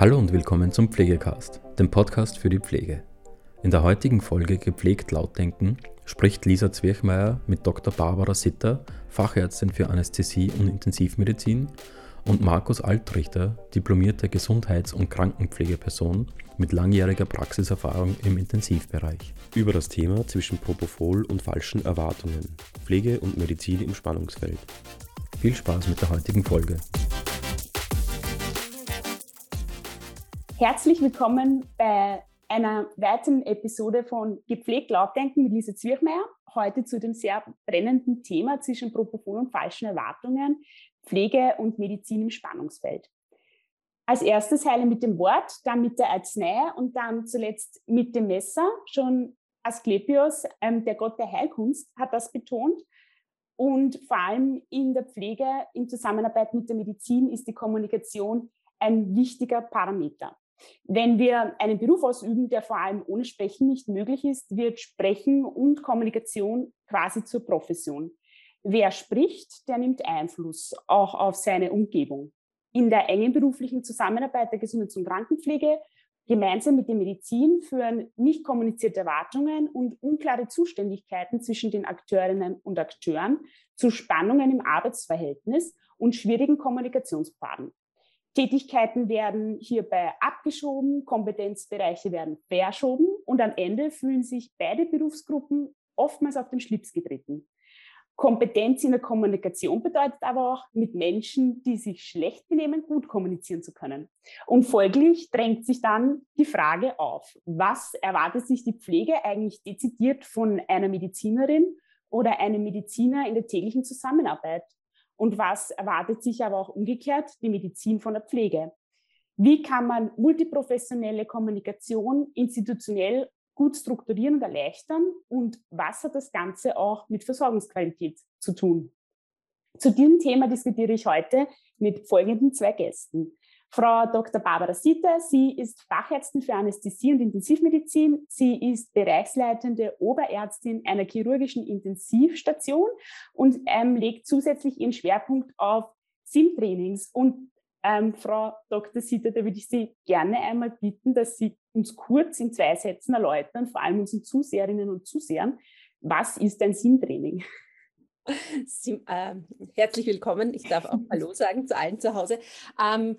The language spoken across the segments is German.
Hallo und willkommen zum Pflegecast, dem Podcast für die Pflege. In der heutigen Folge Gepflegt Lautdenken spricht Lisa Zwirchmeier mit Dr. Barbara Sitter, Fachärztin für Anästhesie und Intensivmedizin, und Markus Altrichter, diplomierter Gesundheits- und Krankenpflegeperson mit langjähriger Praxiserfahrung im Intensivbereich. Über das Thema zwischen Propofol und falschen Erwartungen, Pflege und Medizin im Spannungsfeld. Viel Spaß mit der heutigen Folge. Herzlich willkommen bei einer weiteren Episode von Gepflegt Lautdenken mit Lisa Zwirchmeier. Heute zu dem sehr brennenden Thema zwischen Propofol und falschen Erwartungen, Pflege und Medizin im Spannungsfeld. Als erstes heile mit dem Wort, dann mit der Arznei und dann zuletzt mit dem Messer. Schon Asklepios, ähm, der Gott der Heilkunst, hat das betont. Und vor allem in der Pflege, in Zusammenarbeit mit der Medizin, ist die Kommunikation ein wichtiger Parameter. Wenn wir einen Beruf ausüben, der vor allem ohne Sprechen nicht möglich ist, wird Sprechen und Kommunikation quasi zur Profession. Wer spricht, der nimmt Einfluss auch auf seine Umgebung. In der engen beruflichen Zusammenarbeit der Gesundheits- und Krankenpflege gemeinsam mit der Medizin führen nicht kommunizierte Erwartungen und unklare Zuständigkeiten zwischen den Akteurinnen und Akteuren zu Spannungen im Arbeitsverhältnis und schwierigen Kommunikationspfaden. Tätigkeiten werden hierbei abgeschoben, Kompetenzbereiche werden verschoben und am Ende fühlen sich beide Berufsgruppen oftmals auf den Schlips getreten. Kompetenz in der Kommunikation bedeutet aber auch, mit Menschen, die sich schlecht benehmen, gut kommunizieren zu können. Und folglich drängt sich dann die Frage auf, was erwartet sich die Pflege eigentlich dezidiert von einer Medizinerin oder einem Mediziner in der täglichen Zusammenarbeit? Und was erwartet sich aber auch umgekehrt die Medizin von der Pflege? Wie kann man multiprofessionelle Kommunikation institutionell gut strukturieren und erleichtern und was hat das Ganze auch mit Versorgungsqualität zu tun. Zu diesem Thema diskutiere ich heute mit folgenden zwei Gästen. Frau Dr. Barbara Sitter, sie ist Fachärztin für Anästhesie und Intensivmedizin. Sie ist bereichsleitende Oberärztin einer chirurgischen Intensivstation und ähm, legt zusätzlich ihren Schwerpunkt auf SIM-Trainings und ähm, Frau Dr. Sitter, da würde ich Sie gerne einmal bitten, dass Sie uns kurz in zwei Sätzen erläutern, vor allem unseren Zuseherinnen und Zusehern, was ist ein Sim-Training? Sim, äh, herzlich willkommen. Ich darf auch Hallo sagen zu allen zu Hause. Ähm, äh,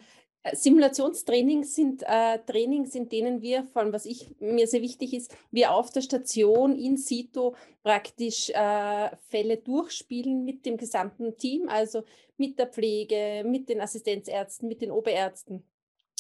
Simulationstrainings sind äh, Trainings, in denen wir, vor allem was ich, mir sehr wichtig ist, wir auf der Station in situ praktisch äh, Fälle durchspielen mit dem gesamten Team, also mit der Pflege, mit den Assistenzärzten, mit den Oberärzten.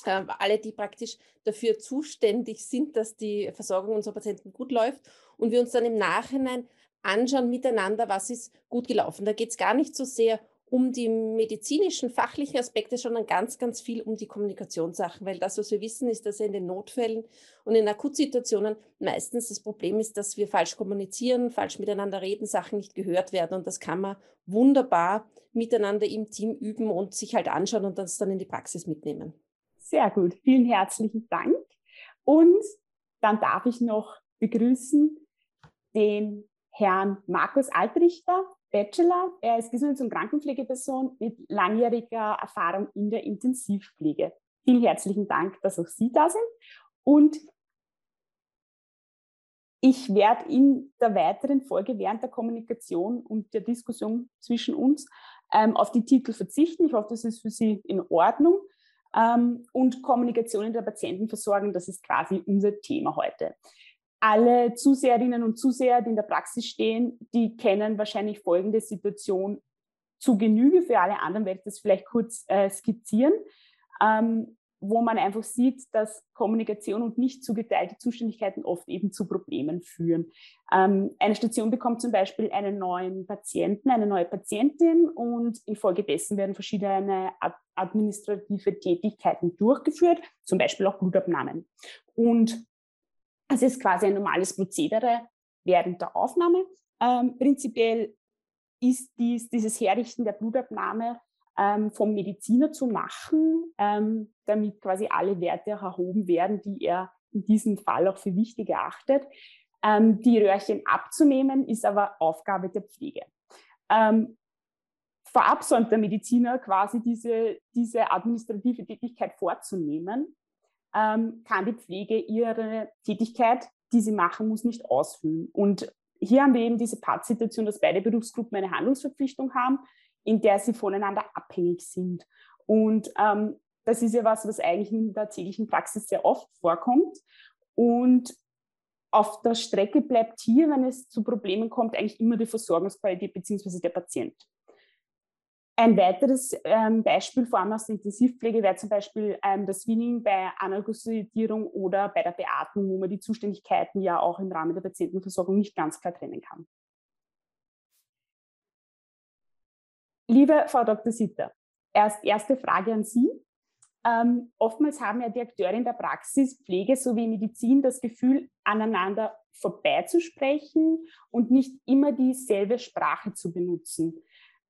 Äh, alle, die praktisch dafür zuständig sind, dass die Versorgung unserer Patienten gut läuft und wir uns dann im Nachhinein anschauen miteinander, was ist gut gelaufen. Da geht es gar nicht so sehr um die medizinischen, fachlichen Aspekte, sondern ganz, ganz viel um die Kommunikationssachen, weil das, was wir wissen, ist, dass in den Notfällen und in Akutsituationen meistens das Problem ist, dass wir falsch kommunizieren, falsch miteinander reden, Sachen nicht gehört werden und das kann man wunderbar miteinander im Team üben und sich halt anschauen und das dann in die Praxis mitnehmen. Sehr gut, vielen herzlichen Dank. Und dann darf ich noch begrüßen den Herrn Markus Altrichter. Bachelor. Er ist Gesundheits- und Krankenpflegeperson mit langjähriger Erfahrung in der Intensivpflege. Vielen herzlichen Dank, dass auch Sie da sind. Und ich werde in der weiteren Folge während der Kommunikation und der Diskussion zwischen uns ähm, auf die Titel verzichten. Ich hoffe, das ist für Sie in Ordnung. Ähm, und Kommunikation in der Patientenversorgung, das ist quasi unser Thema heute alle Zuseherinnen und Zuseher, die in der Praxis stehen, die kennen wahrscheinlich folgende Situation zu Genüge. Für alle anderen werde ich das vielleicht kurz äh, skizzieren, ähm, wo man einfach sieht, dass Kommunikation und nicht zugeteilte Zuständigkeiten oft eben zu Problemen führen. Ähm, eine Station bekommt zum Beispiel einen neuen Patienten, eine neue Patientin und infolgedessen werden verschiedene administrative Tätigkeiten durchgeführt, zum Beispiel auch Blutabnahmen. Und es ist quasi ein normales Prozedere während der Aufnahme. Ähm, prinzipiell ist dies, dieses Herrichten der Blutabnahme ähm, vom Mediziner zu machen, ähm, damit quasi alle Werte erhoben werden, die er in diesem Fall auch für wichtig erachtet. Ähm, die Röhrchen abzunehmen ist aber Aufgabe der Pflege. Ähm, vorab sollte der Mediziner quasi diese, diese administrative Tätigkeit vorzunehmen ähm, kann die Pflege ihre Tätigkeit, die sie machen muss, nicht ausfüllen. Und hier haben wir eben diese Pattsituation, dass beide Berufsgruppen eine Handlungsverpflichtung haben, in der sie voneinander abhängig sind. Und ähm, das ist ja was, was eigentlich in der täglichen Praxis sehr oft vorkommt. Und auf der Strecke bleibt hier, wenn es zu Problemen kommt, eigentlich immer die Versorgungsqualität bzw. der Patient. Ein weiteres ähm, Beispiel, vor allem aus der Intensivpflege, wäre zum Beispiel ähm, das Winning bei Analgosidierung oder bei der Beatmung, wo man die Zuständigkeiten ja auch im Rahmen der Patientenversorgung nicht ganz klar trennen kann. Liebe Frau Dr. Sitter, erst erste Frage an Sie. Ähm, oftmals haben ja die Akteure in der Praxis, Pflege sowie Medizin das Gefühl, aneinander vorbeizusprechen und nicht immer dieselbe Sprache zu benutzen.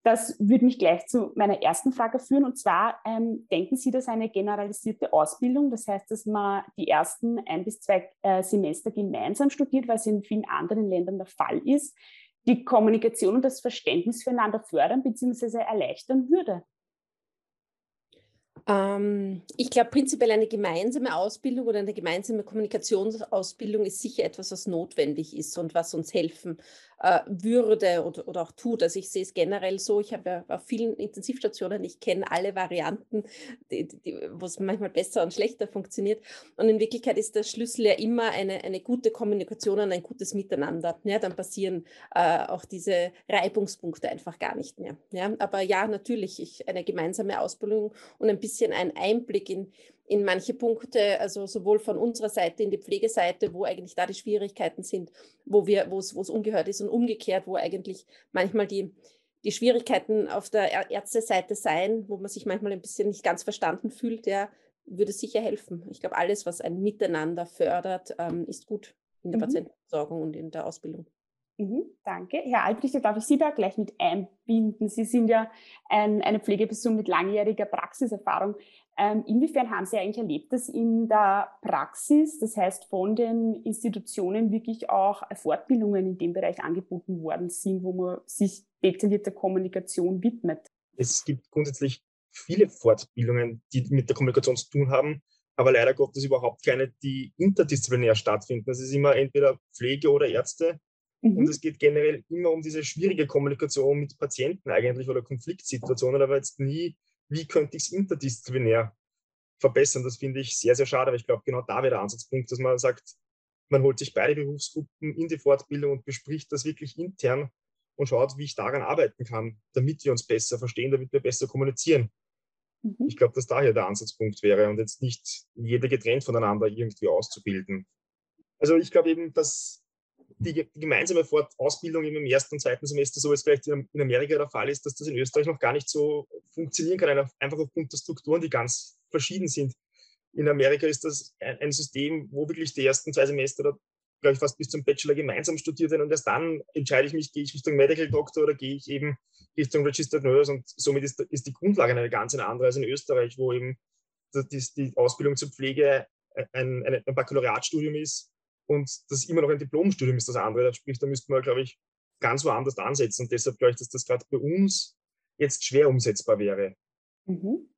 Das würde mich gleich zu meiner ersten Frage führen. Und zwar, ähm, denken Sie, dass eine generalisierte Ausbildung, das heißt, dass man die ersten ein bis zwei äh, Semester gemeinsam studiert, was in vielen anderen Ländern der Fall ist, die Kommunikation und das Verständnis füreinander fördern bzw. erleichtern würde? Ähm, ich glaube, prinzipiell eine gemeinsame Ausbildung oder eine gemeinsame Kommunikationsausbildung ist sicher etwas, was notwendig ist und was uns helfen äh, würde oder, oder auch tut. Also ich sehe es generell so, ich habe ja auf vielen Intensivstationen, ich kenne alle Varianten, wo es manchmal besser und schlechter funktioniert. Und in Wirklichkeit ist der Schlüssel ja immer eine, eine gute Kommunikation und ein gutes Miteinander. Ja, dann passieren äh, auch diese Reibungspunkte einfach gar nicht mehr. Ja, aber ja, natürlich, ich, eine gemeinsame Ausbildung und ein bisschen ein Einblick in, in manche Punkte, also sowohl von unserer Seite in die Pflegeseite, wo eigentlich da die Schwierigkeiten sind, wo wir, wo es, wo es ungehört ist und umgekehrt, wo eigentlich manchmal die, die Schwierigkeiten auf der Ärzteseite sein, wo man sich manchmal ein bisschen nicht ganz verstanden fühlt, ja, würde sicher helfen. Ich glaube, alles, was ein Miteinander fördert, ähm, ist gut in der mhm. Patientenversorgung und in der Ausbildung. Mhm, danke. Herr Albrecht, darf ich Sie da gleich mit einbinden? Sie sind ja ein, eine Pflegeperson mit langjähriger Praxiserfahrung. Ähm, inwiefern haben Sie eigentlich erlebt, dass in der Praxis, das heißt von den Institutionen, wirklich auch Fortbildungen in dem Bereich angeboten worden sind, wo man sich detaillierter Kommunikation widmet? Es gibt grundsätzlich viele Fortbildungen, die mit der Kommunikation zu tun haben, aber leider Gottes überhaupt keine, die interdisziplinär stattfinden. Das ist immer entweder Pflege oder Ärzte. Mhm. Und es geht generell immer um diese schwierige Kommunikation mit Patienten eigentlich oder Konfliktsituationen, aber jetzt nie wie könnte ich es interdisziplinär verbessern. Das finde ich sehr, sehr schade, aber ich glaube, genau da wäre der Ansatzpunkt, dass man sagt, man holt sich beide Berufsgruppen in die Fortbildung und bespricht das wirklich intern und schaut, wie ich daran arbeiten kann, damit wir uns besser verstehen, damit wir besser kommunizieren. Mhm. Ich glaube, dass daher der Ansatzpunkt wäre und jetzt nicht jeder getrennt voneinander irgendwie auszubilden. Also ich glaube eben, dass die, die gemeinsame Ausbildung im ersten und zweiten Semester, so wie es vielleicht in Amerika der Fall ist, dass das in Österreich noch gar nicht so funktionieren kann, einfach aufgrund der Strukturen, die ganz verschieden sind. In Amerika ist das ein System, wo wirklich die ersten zwei Semester glaube ich fast bis zum Bachelor gemeinsam studiert werden und erst dann entscheide ich mich, gehe ich Richtung Medical Doctor oder gehe ich eben Richtung Registered Nurse und somit ist, ist die Grundlage eine ganz andere als in Österreich, wo eben die, die Ausbildung zur Pflege ein, ein, ein Baccalaureatstudium ist und das immer noch ein Diplomstudium ist das andere. Sprich, da müsste man, glaube ich, ganz woanders ansetzen. Und deshalb glaube ich, dass das gerade bei uns jetzt schwer umsetzbar wäre. Mhm.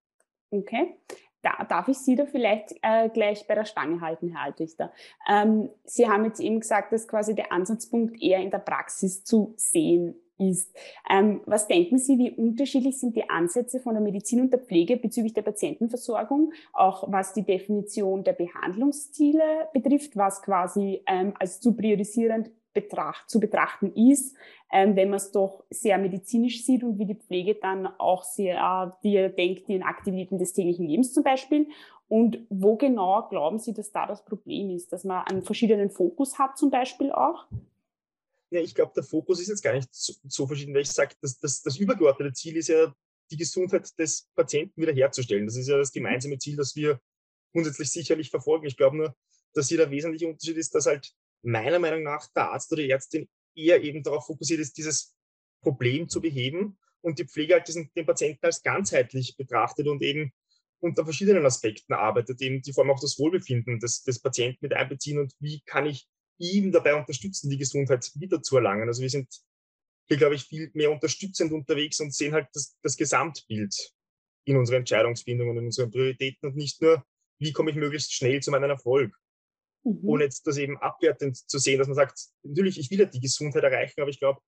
Okay. Da, darf ich Sie da vielleicht äh, gleich bei der Stange halten, Herr Altrichter? Ähm, Sie haben jetzt eben gesagt, dass quasi der Ansatzpunkt eher in der Praxis zu sehen ist. Ähm, was denken Sie, wie unterschiedlich sind die Ansätze von der Medizin und der Pflege bezüglich der Patientenversorgung, auch was die Definition der Behandlungsziele betrifft, was quasi ähm, als zu priorisierend betracht, zu betrachten ist, ähm, wenn man es doch sehr medizinisch sieht und wie die Pflege dann auch sehr, die denkt in Aktivitäten des täglichen Lebens zum Beispiel. Und wo genau glauben Sie, dass da das Problem ist, dass man einen verschiedenen Fokus hat zum Beispiel auch? Ja, ich glaube, der Fokus ist jetzt gar nicht so, so verschieden, weil ich sage, das, das, das übergeordnete Ziel ist ja, die Gesundheit des Patienten wiederherzustellen. Das ist ja das gemeinsame Ziel, das wir grundsätzlich sicherlich verfolgen. Ich glaube nur, dass hier der wesentliche Unterschied ist, dass halt meiner Meinung nach der Arzt oder die Ärztin eher eben darauf fokussiert ist, dieses Problem zu beheben und die Pflege halt diesen, den Patienten als ganzheitlich betrachtet und eben unter verschiedenen Aspekten arbeitet, eben die vor allem auch das Wohlbefinden des, des Patienten mit einbeziehen und wie kann ich ihm dabei unterstützen, die Gesundheit wiederzuerlangen. Also wir sind hier, glaube ich, viel mehr unterstützend unterwegs und sehen halt das, das Gesamtbild in unserer Entscheidungsfindung und in unseren Prioritäten und nicht nur, wie komme ich möglichst schnell zu meinem Erfolg. Mhm. Ohne jetzt das eben abwertend zu sehen, dass man sagt, natürlich, ich will ja die Gesundheit erreichen, aber ich glaube,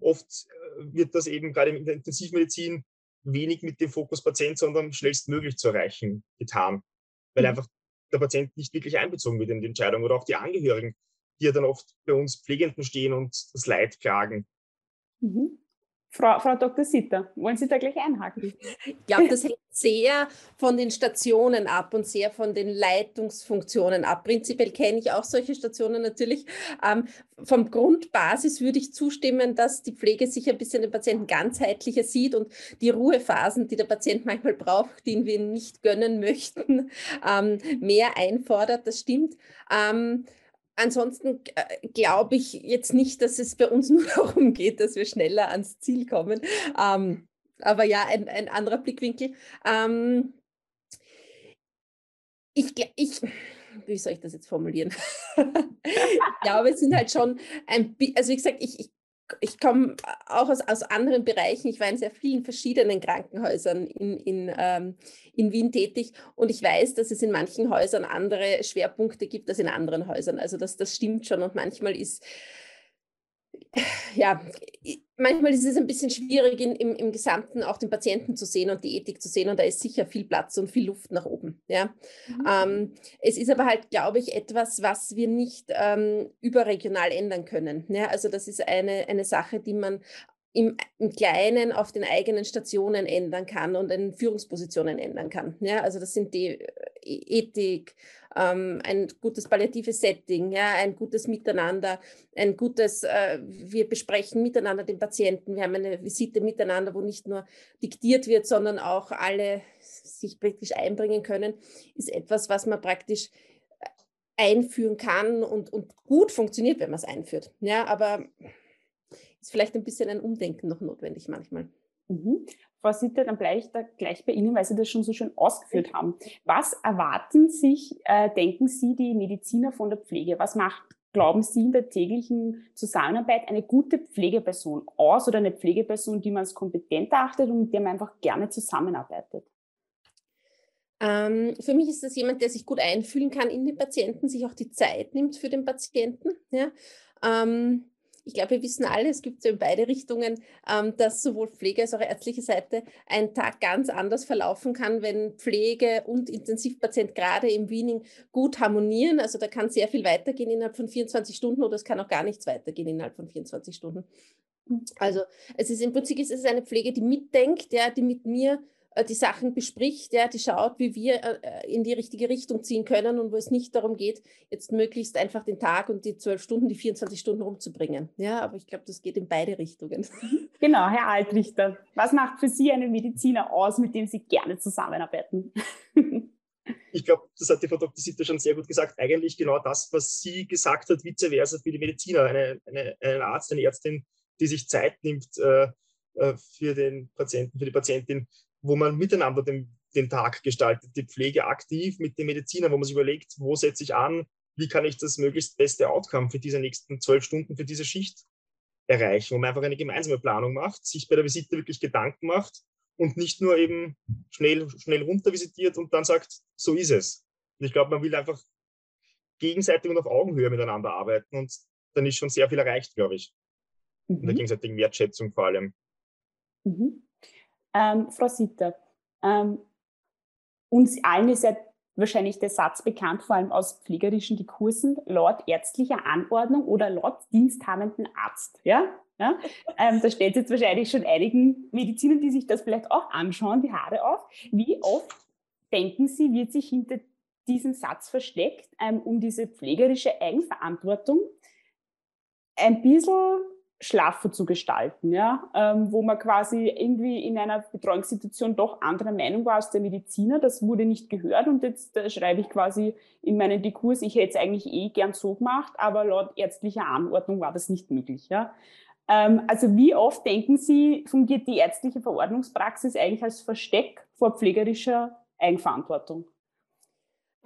oft äh, wird das eben gerade in der Intensivmedizin wenig mit dem Fokus Patient, sondern schnellstmöglich zu erreichen getan. Weil mhm. einfach der Patient nicht wirklich einbezogen wird in die Entscheidung oder auch die Angehörigen, die ja dann oft bei uns Pflegenden stehen und das Leid klagen. Mhm. Frau, Frau Dr. Sitter, wollen Sie da gleich einhaken? Ich glaube, das hängt sehr von den Stationen ab und sehr von den Leitungsfunktionen ab. Prinzipiell kenne ich auch solche Stationen natürlich. Ähm, vom Grundbasis würde ich zustimmen, dass die Pflege sich ein bisschen den Patienten ganzheitlicher sieht und die Ruhephasen, die der Patient manchmal braucht, die wir nicht gönnen möchten, ähm, mehr einfordert. Das stimmt. Ähm, Ansonsten äh, glaube ich jetzt nicht, dass es bei uns nur darum geht, dass wir schneller ans Ziel kommen. Ähm, aber ja, ein, ein anderer Blickwinkel. Ähm, ich, ich, wie soll ich das jetzt formulieren? ich glaube, es sind halt schon ein, also wie gesagt, ich, ich ich komme auch aus, aus anderen Bereichen. Ich war in sehr vielen verschiedenen Krankenhäusern in, in, ähm, in Wien tätig und ich weiß, dass es in manchen Häusern andere Schwerpunkte gibt als in anderen Häusern. Also das, das stimmt schon und manchmal ist ja, manchmal ist es ein bisschen schwierig, in, im, im Gesamten auch den Patienten zu sehen und die Ethik zu sehen. Und da ist sicher viel Platz und viel Luft nach oben. Ja? Mhm. Ähm, es ist aber halt, glaube ich, etwas, was wir nicht ähm, überregional ändern können. Ja? Also das ist eine, eine Sache, die man im, im, Kleinen auf den eigenen Stationen ändern kann und in Führungspositionen ändern kann. Ja, also das sind die äh, Ethik, ähm, ein gutes palliatives Setting, ja, ein gutes Miteinander, ein gutes, äh, wir besprechen miteinander den Patienten, wir haben eine Visite miteinander, wo nicht nur diktiert wird, sondern auch alle sich praktisch einbringen können, ist etwas, was man praktisch äh, einführen kann und, und gut funktioniert, wenn man es einführt. Ja, aber ist vielleicht ein bisschen ein Umdenken noch notwendig manchmal. Mhm. Frau Sitter, dann bleibe ich da gleich bei Ihnen, weil Sie das schon so schön ausgeführt haben. Was erwarten sich, äh, denken Sie, die Mediziner von der Pflege? Was macht, glauben Sie, in der täglichen Zusammenarbeit eine gute Pflegeperson aus oder eine Pflegeperson, die man als kompetent achtet und mit der man einfach gerne zusammenarbeitet? Ähm, für mich ist das jemand, der sich gut einfühlen kann in den Patienten, sich auch die Zeit nimmt für den Patienten. Ja? Ähm, ich glaube, wir wissen alle, es gibt so in beide Richtungen, ähm, dass sowohl Pflege als auch ärztliche Seite ein Tag ganz anders verlaufen kann, wenn Pflege und Intensivpatient gerade im Wiening gut harmonieren. Also da kann sehr viel weitergehen innerhalb von 24 Stunden oder es kann auch gar nichts weitergehen innerhalb von 24 Stunden. Mhm. Also es ist im Prinzip ist es eine Pflege, die mitdenkt, ja, die mit mir die Sachen bespricht, ja, die schaut, wie wir äh, äh, in die richtige Richtung ziehen können und wo es nicht darum geht, jetzt möglichst einfach den Tag und die zwölf Stunden, die 24 Stunden rumzubringen. Ja, aber ich glaube, das geht in beide Richtungen. Genau, Herr Altrichter, was macht für Sie einen Mediziner aus, mit dem Sie gerne zusammenarbeiten? Ich glaube, das hat die Frau Dr. Sitter schon sehr gut gesagt. Eigentlich genau das, was sie gesagt hat, vice versa für die Mediziner. Eine, eine, ein Arzt, eine Ärztin, die sich Zeit nimmt äh, für den Patienten, für die Patientin, wo man miteinander den, den Tag gestaltet, die Pflege aktiv mit den Medizinern, wo man sich überlegt, wo setze ich an, wie kann ich das möglichst beste Outcome für diese nächsten zwölf Stunden, für diese Schicht erreichen, wo man einfach eine gemeinsame Planung macht, sich bei der Visite wirklich Gedanken macht und nicht nur eben schnell, schnell runter visitiert und dann sagt, so ist es. Und ich glaube, man will einfach gegenseitig und auf Augenhöhe miteinander arbeiten und dann ist schon sehr viel erreicht, glaube ich. Mhm. In der mhm. gegenseitigen Wertschätzung vor allem. Mhm. Ähm, Frau Sitter, ähm, uns allen ist ja wahrscheinlich der Satz bekannt, vor allem aus pflegerischen Diskursen, laut ärztlicher Anordnung oder laut diensthabenden Arzt. Ja? Ja? Ähm, da stellt jetzt wahrscheinlich schon einigen Medizinern, die sich das vielleicht auch anschauen, die Haare auf. Wie oft denken Sie, wird sich hinter diesem Satz versteckt, ähm, um diese pflegerische Eigenverantwortung ein bisschen schlaffer zu gestalten, ja, ähm, wo man quasi irgendwie in einer Betreuungssituation doch anderer Meinung war als der Mediziner. Das wurde nicht gehört und jetzt äh, schreibe ich quasi in meinen Dekurs, ich hätte es eigentlich eh gern so gemacht, aber laut ärztlicher Anordnung war das nicht möglich, ja. Ähm, also wie oft denken Sie, fungiert die ärztliche Verordnungspraxis eigentlich als Versteck vor pflegerischer Eigenverantwortung?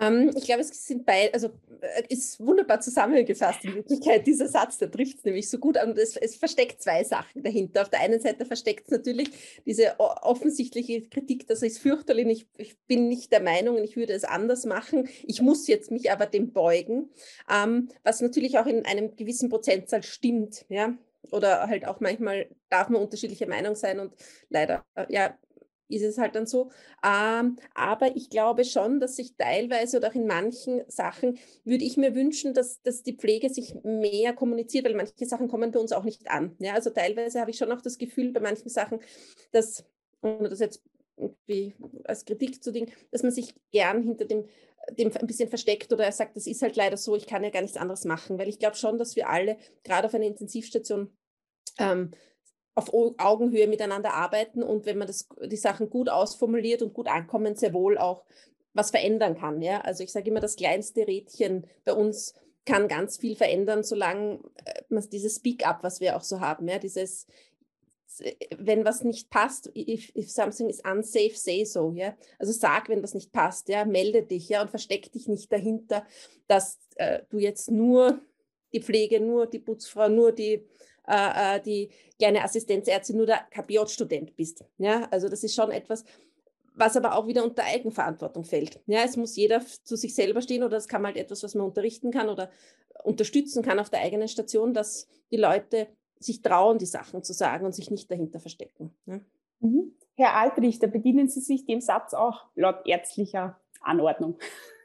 Ähm, ich glaube, es sind beide, also äh, ist wunderbar zusammengefasst in Wirklichkeit, dieser Satz, der trifft es nämlich so gut. Und es, es, versteckt zwei Sachen dahinter. Auf der einen Seite versteckt es natürlich diese offensichtliche Kritik, das ist fürchterlich, ich, ich, bin nicht der Meinung und ich würde es anders machen. Ich muss jetzt mich aber dem beugen, ähm, was natürlich auch in einem gewissen Prozentzahl stimmt. Ja? Oder halt auch manchmal darf man unterschiedlicher Meinung sein und leider, äh, ja, ist es halt dann so. Ähm, aber ich glaube schon, dass sich teilweise oder auch in manchen Sachen würde ich mir wünschen, dass, dass die Pflege sich mehr kommuniziert, weil manche Sachen kommen bei uns auch nicht an. Ja, also teilweise habe ich schon auch das Gefühl bei manchen Sachen, dass, ohne das jetzt irgendwie als Kritik zu dingen, dass man sich gern hinter dem dem ein bisschen versteckt oder er sagt, das ist halt leider so, ich kann ja gar nichts anderes machen, weil ich glaube schon, dass wir alle gerade auf einer Intensivstation ähm, auf Augenhöhe miteinander arbeiten und wenn man das, die Sachen gut ausformuliert und gut ankommen, sehr wohl auch was verändern kann. Ja? Also ich sage immer, das kleinste Rädchen bei uns kann ganz viel verändern, solange äh, man dieses Speak-up, was wir auch so haben, ja, dieses wenn was nicht passt, if, if something is unsafe, say so, ja. Also sag, wenn was nicht passt, ja, melde dich, ja, und versteck dich nicht dahinter, dass äh, du jetzt nur die Pflege, nur die Putzfrau, nur die äh, äh, die kleine Assistenzärztin nur der KPJ-Student bist. Ja, also das ist schon etwas, was aber auch wieder unter Eigenverantwortung fällt. Ja, es muss jeder zu sich selber stehen oder es kann halt etwas, was man unterrichten kann oder unterstützen kann auf der eigenen Station, dass die Leute sich trauen, die Sachen zu sagen und sich nicht dahinter verstecken. Ja. Mhm. Herr Altrichter, bedienen Sie sich dem Satz auch laut ärztlicher Anordnung?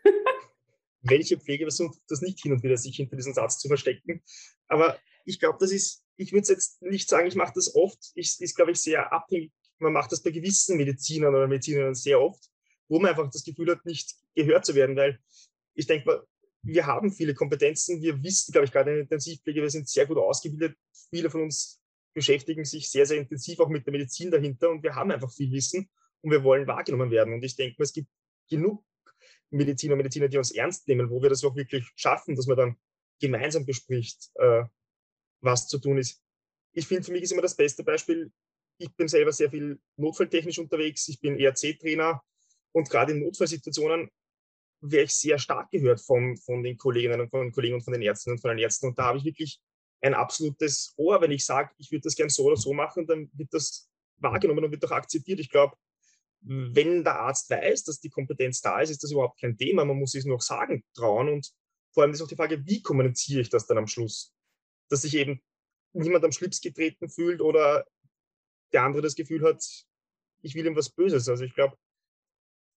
Welche Pflege versucht das nicht hin und wieder, sich hinter diesem Satz zu verstecken? Aber ich glaube, das ist ich würde jetzt nicht sagen, ich mache das oft, ich, ist, glaube ich, sehr abhängig. Man macht das bei gewissen Medizinern oder Medizinerinnen sehr oft, wo man einfach das Gefühl hat, nicht gehört zu werden, weil ich denke wir haben viele Kompetenzen, wir wissen, glaube ich, gerade in der Intensivpflege, wir sind sehr gut ausgebildet. Viele von uns beschäftigen sich sehr, sehr intensiv auch mit der Medizin dahinter und wir haben einfach viel Wissen und wir wollen wahrgenommen werden. Und ich denke es gibt genug Mediziner und Mediziner, die uns ernst nehmen, wo wir das auch wirklich schaffen, dass man dann gemeinsam bespricht, äh, was zu tun ist. Ich finde, für mich ist immer das beste Beispiel, ich bin selber sehr viel notfalltechnisch unterwegs, ich bin ERC-Trainer und gerade in Notfallsituationen wäre ich sehr stark gehört von, von den Kolleginnen und von den Kollegen und von den Ärzten und von den Ärzten. Und da habe ich wirklich ein absolutes Ohr, wenn ich sage, ich würde das gern so oder so machen, dann wird das wahrgenommen und wird auch akzeptiert. Ich glaube, wenn der Arzt weiß, dass die Kompetenz da ist, ist das überhaupt kein Thema. Man muss es nur sagen trauen. Und vor allem ist auch die Frage, wie kommuniziere ich das dann am Schluss? Dass sich eben niemand am Schlips getreten fühlt oder der andere das Gefühl hat, ich will ihm was Böses. Also ich glaube,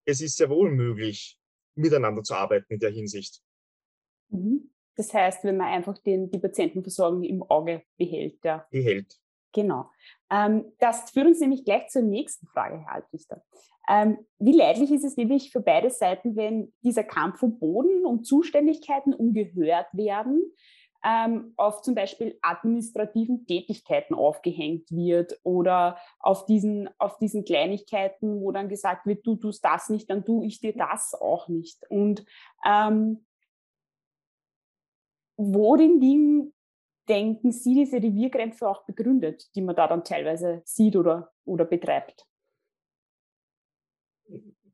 es ist sehr wohl möglich, miteinander zu arbeiten in der Hinsicht. Mhm. Das heißt, wenn man einfach den, die Patientenversorgung im Auge behält. Ja. Behält. Genau. Ähm, das führt uns nämlich gleich zur nächsten Frage, Herr Altrichter. Ähm, wie leidlich ist es nämlich für beide Seiten, wenn dieser Kampf um Boden und Zuständigkeiten umgehört werden, ähm, auf zum Beispiel administrativen Tätigkeiten aufgehängt wird oder auf diesen, auf diesen Kleinigkeiten, wo dann gesagt wird, du tust das nicht, dann tue ich dir das auch nicht. Und ähm, worin liegen, denken Sie, diese Reviergrenze auch begründet, die man da dann teilweise sieht oder, oder betreibt?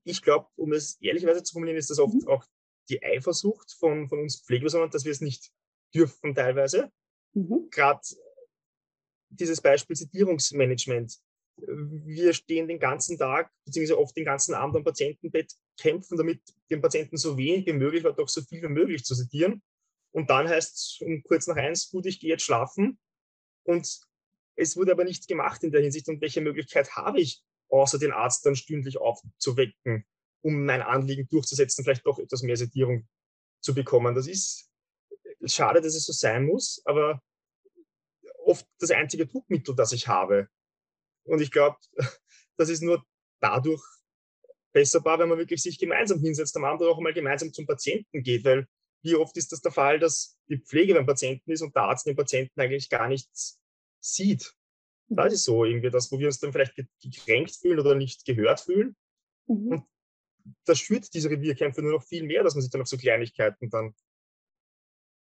Ich glaube, um es ehrlicherweise zu formulieren, ist das oft mhm. auch die Eifersucht von, von uns Pflegepersonen, dass wir es nicht dürfen teilweise. Mhm. Gerade dieses Beispiel Sedierungsmanagement. Wir stehen den ganzen Tag, beziehungsweise oft den ganzen Abend am Patientenbett, kämpfen damit, dem Patienten so wenig wie möglich, aber doch so viel wie möglich zu sedieren. Und dann heißt es um kurz nach eins, gut, ich gehe jetzt schlafen. Und es wurde aber nichts gemacht in der Hinsicht. Und welche Möglichkeit habe ich, außer den Arzt dann stündlich aufzuwecken, um mein Anliegen durchzusetzen, vielleicht doch etwas mehr Sedierung zu bekommen? Das ist schade, dass es so sein muss, aber oft das einzige Druckmittel, das ich habe. Und ich glaube, das ist nur dadurch besserbar, wenn man wirklich sich gemeinsam hinsetzt, am Abend auch mal gemeinsam zum Patienten geht, weil wie oft ist das der Fall, dass die Pflege beim Patienten ist und der Arzt den Patienten eigentlich gar nichts sieht. Das ist so irgendwie das, wo wir uns dann vielleicht gekränkt fühlen oder nicht gehört fühlen. Mhm. Und das schürt diese Revierkämpfe nur noch viel mehr, dass man sich dann auf so Kleinigkeiten dann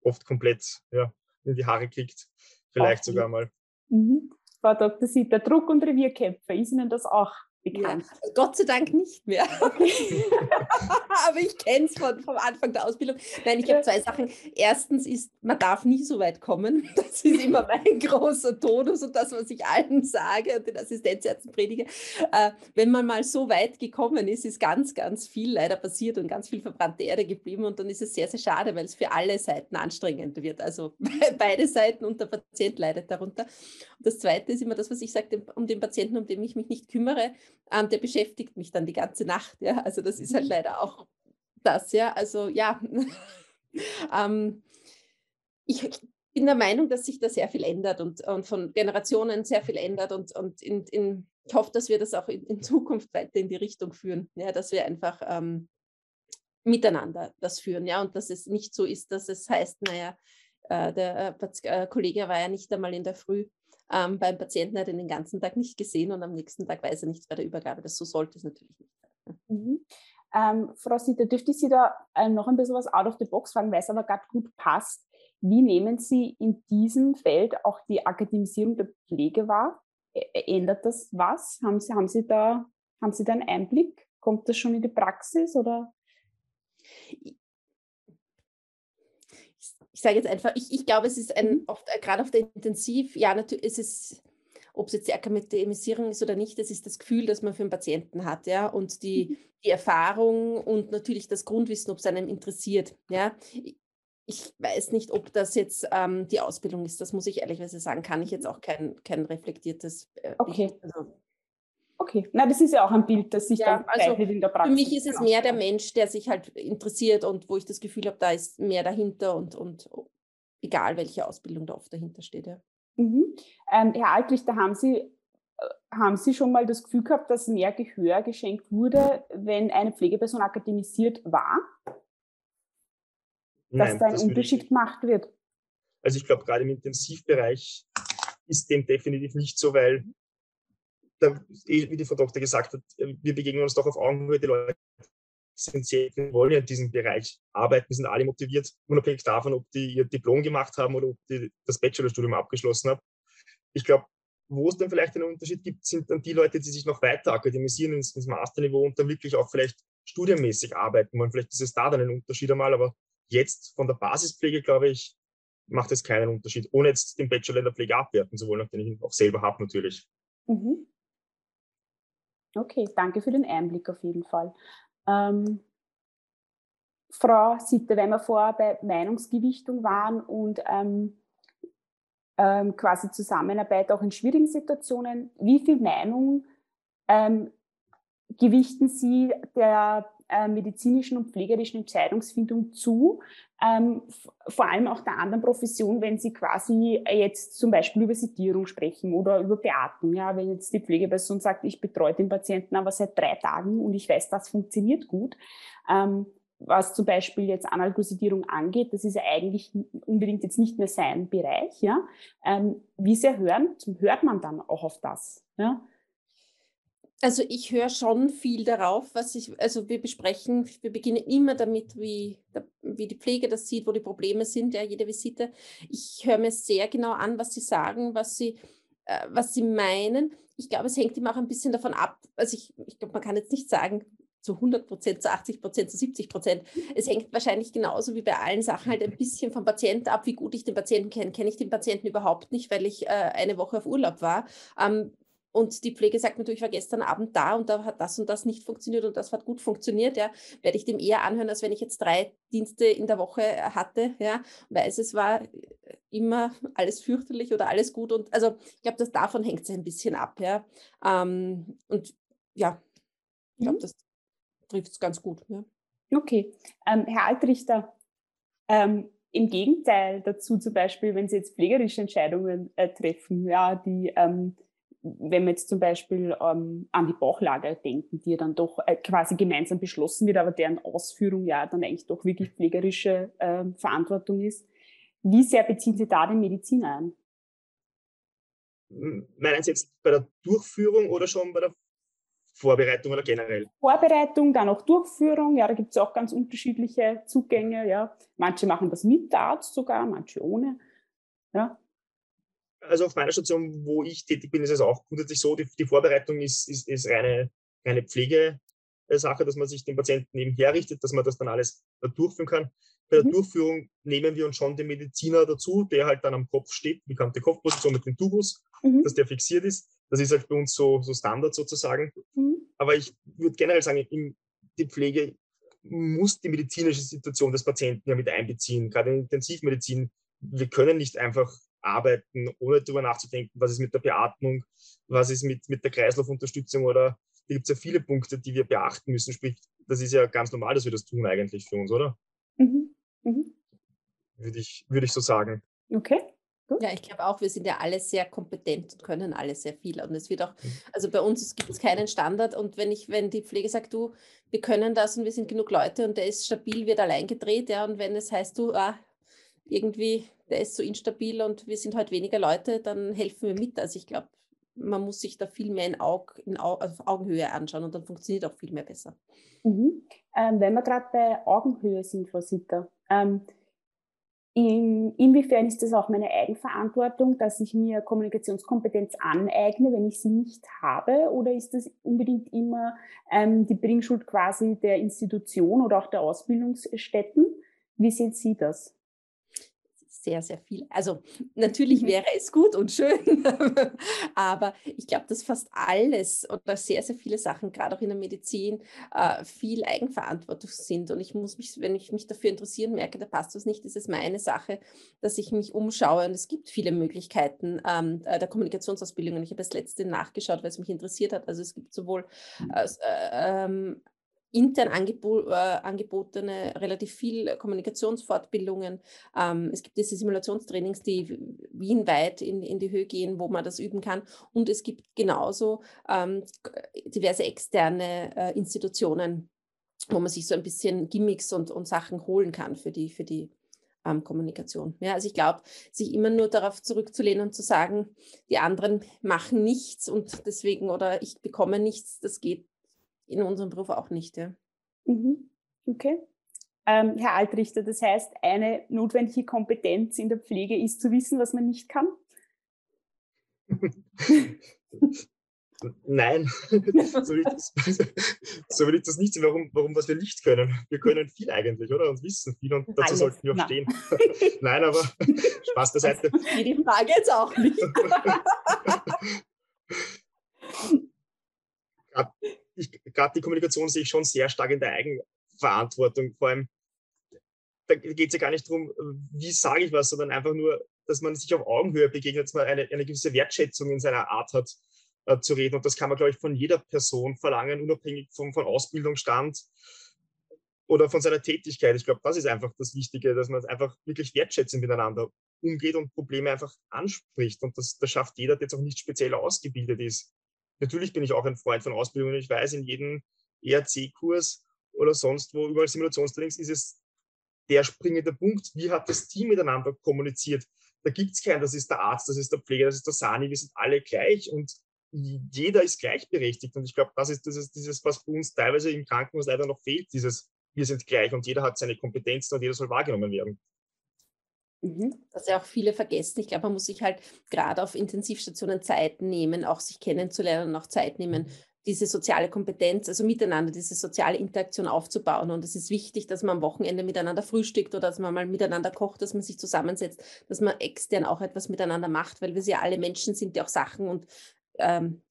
oft komplett ja, in die Haare kriegt. Vielleicht auch sogar mal. Mhm. Frau Dr. Sitter, Druck- und Revierkämpfe, ist Ihnen das auch bekannt? Ja, Gott sei Dank nicht mehr. Aber ich kenne es von, vom Anfang der Ausbildung. Nein, ich habe zwei Sachen. Erstens ist, man darf nie so weit kommen. Das ist immer mein großer Tonus und das, was ich allen sage und den Assistenzärzten predige. Äh, wenn man mal so weit gekommen ist, ist ganz, ganz viel leider passiert und ganz viel verbrannte Erde geblieben. Und dann ist es sehr, sehr schade, weil es für alle Seiten anstrengend wird. Also beide Seiten und der Patient leidet darunter. Und das Zweite ist immer das, was ich sage, um den Patienten, um den ich mich nicht kümmere, ähm, der beschäftigt mich dann die ganze Nacht. Ja? Also das ist halt mhm. leider auch das, ja. Also ja, ähm, ich bin der Meinung, dass sich da sehr viel ändert und, und von Generationen sehr viel ändert und, und in, in, ich hoffe, dass wir das auch in, in, Zukunft weiter in die Richtung führen, ja, dass wir einfach ähm, miteinander das führen, ja, und dass es nicht so ist, dass es heißt, naja, äh, der äh, Kollege war ja nicht einmal in der Früh ähm, beim Patienten, hat ihn den ganzen Tag nicht gesehen und am nächsten Tag weiß er nichts bei der Übergabe. Das so sollte es natürlich nicht sein. Mhm. Ähm, Frau Sitter, dürfte ich Sie da äh, noch ein bisschen was out of the box fragen, weil es aber gerade gut passt. Wie nehmen Sie in diesem Feld auch die Akademisierung der Pflege wahr? Ändert das was? Haben Sie, haben Sie, da, haben Sie da einen Einblick? Kommt das schon in die Praxis oder? Ich sage jetzt einfach, ich, ich glaube, es ist ein, mhm. oft, äh, gerade auf der Intensiv, ja, natürlich ist es, ob es jetzt die Akademisierung ist oder nicht, das ist das Gefühl, das man für einen Patienten hat, ja, und die, mhm. die Erfahrung und natürlich das Grundwissen, ob es einem interessiert, ja. Ich weiß nicht, ob das jetzt ähm, die Ausbildung ist, das muss ich ehrlicherweise sagen, kann ich jetzt auch kein, kein reflektiertes. Äh, okay. Also, Okay, na das ist ja auch ein Bild, das sich ja, dann also in der Praxis. Für mich ist es mehr der Mensch, der sich halt interessiert und wo ich das Gefühl habe, da ist mehr dahinter und, und egal welche Ausbildung da oft dahinter steht. Ja. Mhm. Ähm, Herr Altlich, da haben Sie, äh, haben Sie schon mal das Gefühl gehabt, dass mehr Gehör geschenkt wurde, wenn eine Pflegeperson akademisiert war? Nein, dass da ein das Unterschied gemacht wird? Also ich glaube, gerade im Intensivbereich ist dem definitiv nicht so, weil da, wie die Frau Doktor gesagt hat, äh, wir begegnen uns doch auf Augenhöhe. Die Leute sind sehr, wollen ja in diesem Bereich arbeiten, sind alle motiviert, unabhängig davon, ob die ihr Diplom gemacht haben oder ob die das Bachelorstudium abgeschlossen haben. Ich glaube, wo es dann vielleicht einen Unterschied gibt, sind dann die Leute, die sich noch weiter akademisieren ins, ins Masterniveau und dann wirklich auch vielleicht studienmäßig arbeiten wollen. Vielleicht ist es da dann ein Unterschied einmal, aber jetzt von der Basispflege, glaube ich, macht es keinen Unterschied, ohne jetzt den Bachelor in der Pflege abwerten zu wollen, den ich auch selber habe natürlich. Mhm. Okay, danke für den Einblick auf jeden Fall. Ähm, Frau Sitte, wenn wir vorher bei Meinungsgewichtung waren und ähm, ähm, quasi Zusammenarbeit auch in schwierigen Situationen, wie viel Meinung ähm, gewichten Sie der äh, medizinischen und pflegerischen Entscheidungsfindung zu, ähm, vor allem auch der anderen Profession, wenn Sie quasi jetzt zum Beispiel über Sedierung sprechen oder über Beatmung. Ja, wenn jetzt die Pflegeperson sagt, ich betreue den Patienten aber seit drei Tagen und ich weiß, das funktioniert gut. Ähm, was zum Beispiel jetzt Analgosidierung angeht, das ist ja eigentlich unbedingt jetzt nicht mehr sein Bereich. Ja? Ähm, wie sehr hören, hört man dann auch auf das? Ja? Also ich höre schon viel darauf, was ich, also wir besprechen, wir beginnen immer damit, wie, wie die Pflege das sieht, wo die Probleme sind, ja, jede Visite. Ich höre mir sehr genau an, was sie sagen, was sie, äh, was sie meinen. Ich glaube, es hängt immer auch ein bisschen davon ab. Also ich, ich glaube, man kann jetzt nicht sagen, zu 100 Prozent, zu 80 Prozent, zu 70 Prozent. Es hängt wahrscheinlich genauso wie bei allen Sachen halt ein bisschen vom Patienten ab, wie gut ich den Patienten kenne. Kenne ich den Patienten überhaupt nicht, weil ich äh, eine Woche auf Urlaub war. Ähm, und die Pflege sagt natürlich, ich war gestern Abend da und da hat das und das nicht funktioniert und das hat gut funktioniert, ja, werde ich dem eher anhören, als wenn ich jetzt drei Dienste in der Woche hatte, ja, weil es war immer alles fürchterlich oder alles gut und also ich glaube, dass davon hängt es ein bisschen ab, ja. Ähm, und ja, ich glaube, mhm. das trifft es ganz gut. Ja. Okay. Ähm, Herr Altrichter, ähm, im Gegenteil dazu zum Beispiel, wenn Sie jetzt pflegerische Entscheidungen äh, treffen, ja, die ähm, wenn wir jetzt zum Beispiel ähm, an die Bauchlage denken, die ja dann doch äh, quasi gemeinsam beschlossen wird, aber deren Ausführung ja dann eigentlich doch wirklich pflegerische äh, Verantwortung ist. Wie sehr beziehen Sie da den Medizin ein? Meinen Sie jetzt bei der Durchführung oder schon bei der Vorbereitung oder generell? Vorbereitung, dann auch Durchführung. Ja, da gibt es auch ganz unterschiedliche Zugänge. Ja, manche machen das mit Arzt sogar, manche ohne. Ja. Also auf meiner Station, wo ich tätig bin, ist es auch grundsätzlich so, die, die Vorbereitung ist, ist, ist reine, reine Pflegesache, dass man sich den Patienten eben herrichtet, dass man das dann alles durchführen kann. Bei der mhm. Durchführung nehmen wir uns schon den Mediziner dazu, der halt dann am Kopf steht, bekannte Kopfposition mit dem Tubus, mhm. dass der fixiert ist. Das ist halt bei uns so, so Standard sozusagen. Mhm. Aber ich würde generell sagen, in die Pflege muss die medizinische Situation des Patienten ja mit einbeziehen, gerade in Intensivmedizin. Wir können nicht einfach arbeiten, ohne darüber nachzudenken, was ist mit der Beatmung, was ist mit, mit der Kreislaufunterstützung oder da gibt es ja viele Punkte, die wir beachten müssen. Sprich, das ist ja ganz normal, dass wir das tun eigentlich für uns, oder? Mhm. Mhm. Würde, ich, würde ich so sagen. Okay. Gut. Ja, ich glaube auch, wir sind ja alle sehr kompetent und können alle sehr viel. Und es wird auch, mhm. also bei uns gibt es keinen Standard. Und wenn ich, wenn die Pflege sagt, du, wir können das und wir sind genug Leute und der ist stabil, wird allein gedreht, ja, und wenn es heißt, du, ah, irgendwie, der ist so instabil und wir sind halt weniger Leute, dann helfen wir mit. Also ich glaube, man muss sich da viel mehr in, Aug, in Au, auf Augenhöhe anschauen und dann funktioniert auch viel mehr besser. Mhm. Ähm, wenn wir gerade bei Augenhöhe sind, Frau Sitter, ähm, in, inwiefern ist das auch meine Eigenverantwortung, dass ich mir Kommunikationskompetenz aneigne, wenn ich sie nicht habe? Oder ist das unbedingt immer ähm, die Bringschuld quasi der Institution oder auch der Ausbildungsstätten? Wie sehen Sie das? Sehr, sehr viel. Also natürlich mhm. wäre es gut und schön, aber ich glaube, dass fast alles oder sehr, sehr viele Sachen, gerade auch in der Medizin, äh, viel Eigenverantwortung sind. Und ich muss mich, wenn ich mich dafür interessieren merke, da passt was nicht, ist es meine Sache, dass ich mich umschaue. Und es gibt viele Möglichkeiten ähm, äh, der Kommunikationsausbildung. Und ich habe das letzte nachgeschaut, weil es mich interessiert hat. Also es gibt sowohl äh, ähm, intern angebo äh, angebotene relativ viel Kommunikationsfortbildungen. Ähm, es gibt diese Simulationstrainings, die wienweit in, in die Höhe gehen, wo man das üben kann. Und es gibt genauso ähm, diverse externe äh, Institutionen, wo man sich so ein bisschen Gimmicks und, und Sachen holen kann für die, für die ähm, Kommunikation. Ja, also ich glaube, sich immer nur darauf zurückzulehnen und zu sagen, die anderen machen nichts und deswegen oder ich bekomme nichts, das geht in unserem Beruf auch nicht. Ja. Mhm. Okay. Ähm, Herr Altrichter, das heißt, eine notwendige Kompetenz in der Pflege ist zu wissen, was man nicht kann? Nein, so, will ich das, so will ich das nicht sehen. Warum, warum, was wir nicht können? Wir können viel eigentlich, oder? Und wissen viel und dazu Alles. sollten wir auch Nein. stehen. Nein, aber Spaß beiseite. Die Frage jetzt auch nicht. Gerade die Kommunikation sehe ich schon sehr stark in der Eigenverantwortung. Vor allem, da geht es ja gar nicht darum, wie sage ich was, sondern einfach nur, dass man sich auf Augenhöhe begegnet, dass man eine, eine gewisse Wertschätzung in seiner Art hat äh, zu reden. Und das kann man, glaube ich, von jeder Person verlangen, unabhängig vom, von Ausbildungsstand oder von seiner Tätigkeit. Ich glaube, das ist einfach das Wichtige, dass man einfach wirklich wertschätzend miteinander umgeht und Probleme einfach anspricht. Und das, das schafft jeder, der jetzt auch nicht speziell ausgebildet ist. Natürlich bin ich auch ein Freund von Ausbildungen. Ich weiß, in jedem ERC-Kurs oder sonst wo, überall Simulationstrainings, ist es der springende Punkt. Wie hat das Team miteinander kommuniziert? Da gibt es keinen, das ist der Arzt, das ist der Pfleger, das ist der Sani, wir sind alle gleich und jeder ist gleichberechtigt. Und ich glaube, das ist dieses, dieses, was uns teilweise im Krankenhaus leider noch fehlt, dieses wir sind gleich und jeder hat seine Kompetenzen und jeder soll wahrgenommen werden. Mhm. Das ja auch viele vergessen. Ich glaube, man muss sich halt gerade auf Intensivstationen Zeit nehmen, auch sich kennenzulernen und auch Zeit nehmen, diese soziale Kompetenz, also miteinander, diese soziale Interaktion aufzubauen. Und es ist wichtig, dass man am Wochenende miteinander frühstückt oder dass man mal miteinander kocht, dass man sich zusammensetzt, dass man extern auch etwas miteinander macht, weil wir ja alle Menschen sind, die auch Sachen und ähm,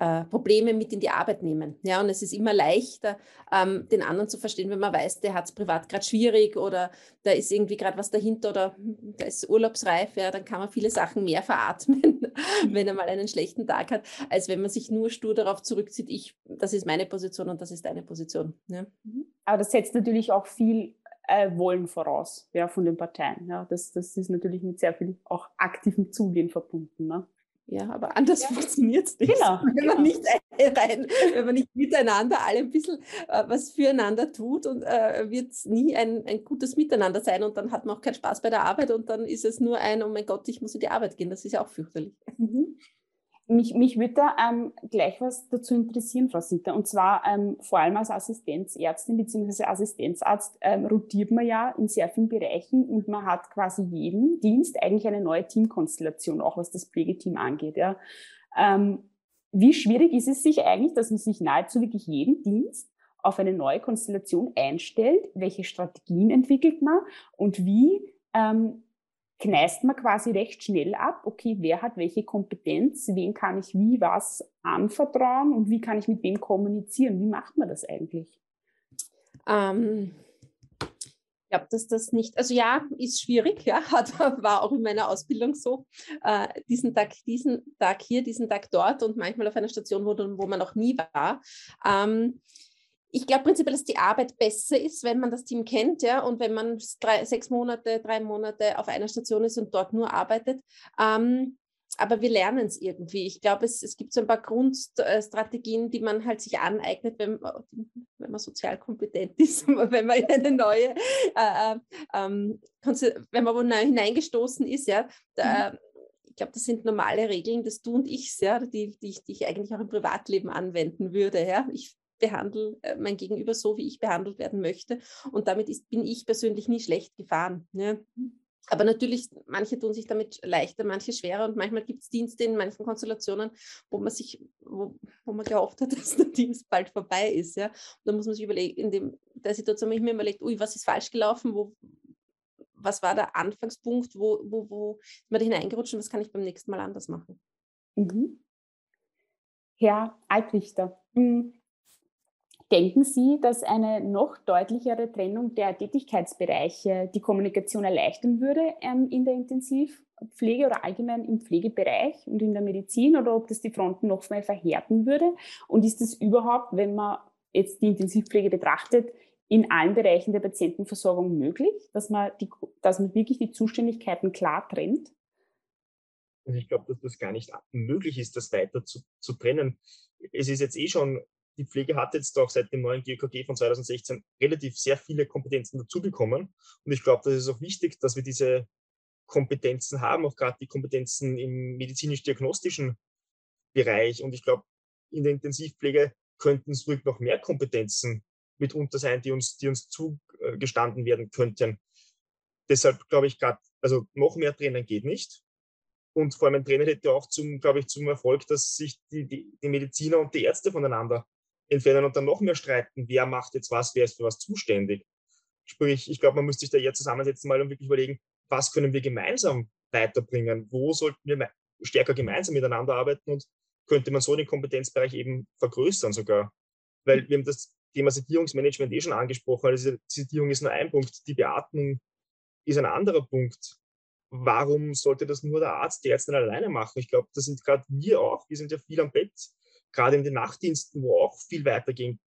äh, Probleme mit in die Arbeit nehmen. Ja, und es ist immer leichter, ähm, den anderen zu verstehen, wenn man weiß, der hat es privat gerade schwierig oder da ist irgendwie gerade was dahinter oder da ist urlaubsreif, ja, dann kann man viele Sachen mehr veratmen, wenn er mal einen schlechten Tag hat, als wenn man sich nur stur darauf zurückzieht, ich, das ist meine Position und das ist deine Position. Ja. Mhm. Aber das setzt natürlich auch viel äh, Wollen voraus ja, von den Parteien. Ja. Das, das ist natürlich mit sehr viel auch aktivem Zugehen verbunden. Ne? Ja, aber anders ja. funktioniert es nicht. Genau, wenn, genau. Man nicht rein, wenn man nicht miteinander alle ein bisschen äh, was füreinander tut, und äh, wird es nie ein, ein gutes Miteinander sein und dann hat man auch keinen Spaß bei der Arbeit und dann ist es nur ein, oh mein Gott, ich muss in die Arbeit gehen. Das ist ja auch fürchterlich. Mhm. Mich, mich würde da ähm, gleich was dazu interessieren, Frau Sitter. Und zwar ähm, vor allem als Assistenzärztin bzw. Assistenzarzt ähm, rotiert man ja in sehr vielen Bereichen und man hat quasi jeden Dienst eigentlich eine neue Teamkonstellation, auch was das Pflegeteam angeht. Ja. Ähm, wie schwierig ist es sich eigentlich, dass man sich nahezu wirklich jeden Dienst auf eine neue Konstellation einstellt? Welche Strategien entwickelt man und wie ähm, kneist man quasi recht schnell ab, okay, wer hat welche Kompetenz, wem kann ich wie was anvertrauen und wie kann ich mit wem kommunizieren? Wie macht man das eigentlich? Ähm, ich glaube, dass das nicht, also ja, ist schwierig, ja, hat, war auch in meiner Ausbildung so. Äh, diesen Tag, diesen Tag hier, diesen Tag dort und manchmal auf einer Station, wo, wo man noch nie war. Ähm, ich glaube prinzipiell, dass die Arbeit besser ist, wenn man das Team kennt, ja, und wenn man drei, sechs Monate, drei Monate auf einer Station ist und dort nur arbeitet. Ähm, aber wir lernen es irgendwie. Ich glaube, es, es gibt so ein paar Grundstrategien, die man halt sich aneignet, wenn, wenn man sozial kompetent ist, wenn man in eine neue, äh, äh ähm, wenn man wo neu hineingestoßen ist, ja. Da, mhm. Ich glaube, das sind normale Regeln des Du und Ichs, ja, die, die, die ich eigentlich auch im Privatleben anwenden würde. Ja. Ich behandle äh, mein Gegenüber so, wie ich behandelt werden möchte. Und damit ist, bin ich persönlich nie schlecht gefahren. Ne? Aber natürlich, manche tun sich damit leichter, manche schwerer und manchmal gibt es Dienste in manchen Konstellationen, wo man sich, wo, wo man gehofft hat, dass der Dienst bald vorbei ist. Ja? Und da muss man sich überlegen, in dem, der Situation habe ich mir überlegt, ui, was ist falsch gelaufen, wo, was war der Anfangspunkt, wo, wo, wo ist man da hineingerutscht und was kann ich beim nächsten Mal anders machen? Mhm. Herr Altrichter, hm, Denken Sie, dass eine noch deutlichere Trennung der Tätigkeitsbereiche die Kommunikation erleichtern würde ähm, in der Intensivpflege oder allgemein im Pflegebereich und in der Medizin oder ob das die Fronten noch mal verhärten würde? Und ist es überhaupt, wenn man jetzt die Intensivpflege betrachtet, in allen Bereichen der Patientenversorgung möglich, dass man, die, dass man wirklich die Zuständigkeiten klar trennt? Also ich glaube, dass das gar nicht möglich ist, das weiter zu, zu trennen. Es ist jetzt eh schon die Pflege hat jetzt doch seit dem neuen GKG von 2016 relativ sehr viele Kompetenzen dazubekommen. Und ich glaube, das ist auch wichtig, dass wir diese Kompetenzen haben, auch gerade die Kompetenzen im medizinisch-diagnostischen Bereich. Und ich glaube, in der Intensivpflege könnten es ruhig noch mehr Kompetenzen mitunter sein, die uns, die uns zugestanden werden könnten. Deshalb glaube ich gerade, also noch mehr Trainer geht nicht. Und vor allem ein Trainer hätte auch zum, glaube ich, zum Erfolg, dass sich die, die, die Mediziner und die Ärzte voneinander entfernen und dann noch mehr streiten, wer macht jetzt was, wer ist für was zuständig. Sprich, ich glaube, man müsste sich da eher zusammensetzen mal und wirklich überlegen, was können wir gemeinsam weiterbringen, wo sollten wir stärker gemeinsam miteinander arbeiten und könnte man so den Kompetenzbereich eben vergrößern sogar. Weil wir haben das Thema Sedierungsmanagement eh schon angesprochen, also Sedierung ist nur ein Punkt, die Beatmung ist ein anderer Punkt. Warum sollte das nur der Arzt, die Ärztin alleine machen? Ich glaube, das sind gerade wir auch, wir sind ja viel am Bett gerade in den Nachtdiensten, wo auch viel weitergehen